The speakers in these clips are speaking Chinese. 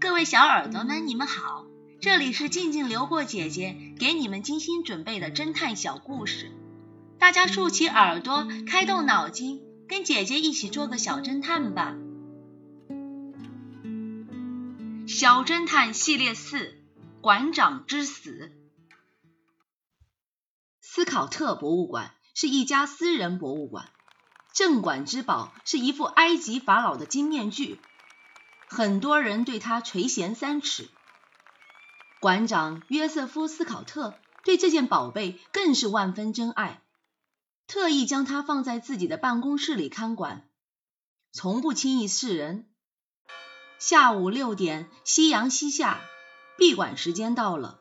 各位小耳朵们，你们好，这里是静静流过姐姐给你们精心准备的侦探小故事，大家竖起耳朵，开动脑筋，跟姐姐一起做个小侦探吧。小侦探系列四：馆长之死。斯考特博物馆是一家私人博物馆，镇馆之宝是一副埃及法老的金面具。很多人对他垂涎三尺。馆长约瑟夫·斯考特对这件宝贝更是万分珍爱，特意将它放在自己的办公室里看管，从不轻易示人。下午六点，夕阳西下，闭馆时间到了。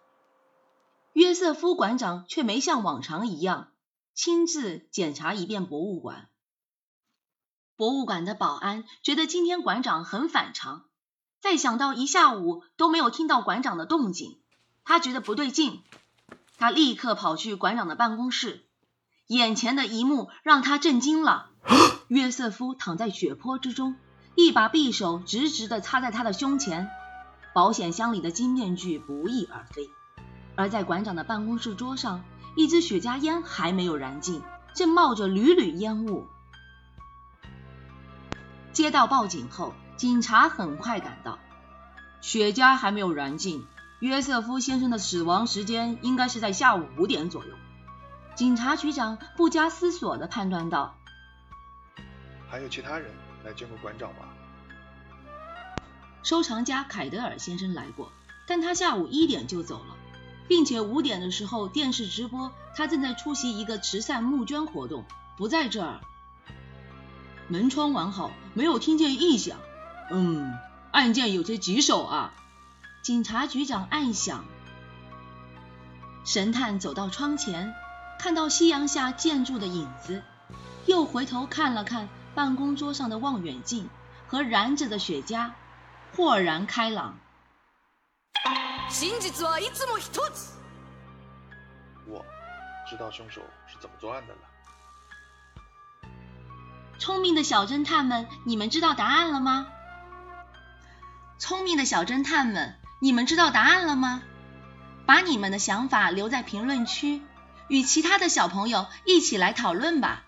约瑟夫馆长却没像往常一样亲自检查一遍博物馆。博物馆的保安觉得今天馆长很反常，再想到一下午都没有听到馆长的动静，他觉得不对劲。他立刻跑去馆长的办公室，眼前的一幕让他震惊了。约瑟夫躺在血泊之中，一把匕首直直的插在他的胸前，保险箱里的金面具不翼而飞。而在馆长的办公室桌上，一支雪茄烟还没有燃尽，正冒着缕缕烟雾。接到报警后，警察很快赶到。雪茄还没有燃尽，约瑟夫先生的死亡时间应该是在下午五点左右。警察局长不加思索地判断道：“还有其他人来见过馆长吗？”收藏家凯德尔先生来过，但他下午一点就走了，并且五点的时候电视直播他正在出席一个慈善募捐活动，不在这儿。门窗完好，没有听见异响。嗯，案件有些棘手啊。警察局长暗想。神探走到窗前，看到夕阳下建筑的影子，又回头看了看办公桌上的望远镜和燃着的雪茄，豁然开朗。我知道凶手是怎么作案的了。聪明的小侦探们，你们知道答案了吗？聪明的小侦探们，你们知道答案了吗？把你们的想法留在评论区，与其他的小朋友一起来讨论吧。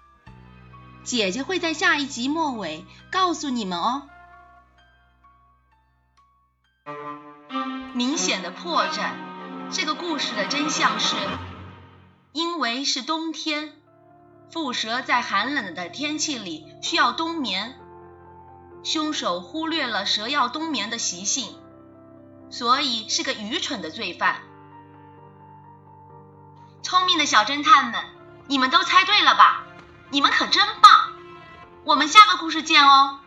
姐姐会在下一集末尾告诉你们哦。明显的破绽，这个故事的真相是，因为是冬天。蝮蛇在寒冷的天气里需要冬眠，凶手忽略了蛇要冬眠的习性，所以是个愚蠢的罪犯。聪明的小侦探们，你们都猜对了吧？你们可真棒！我们下个故事见哦。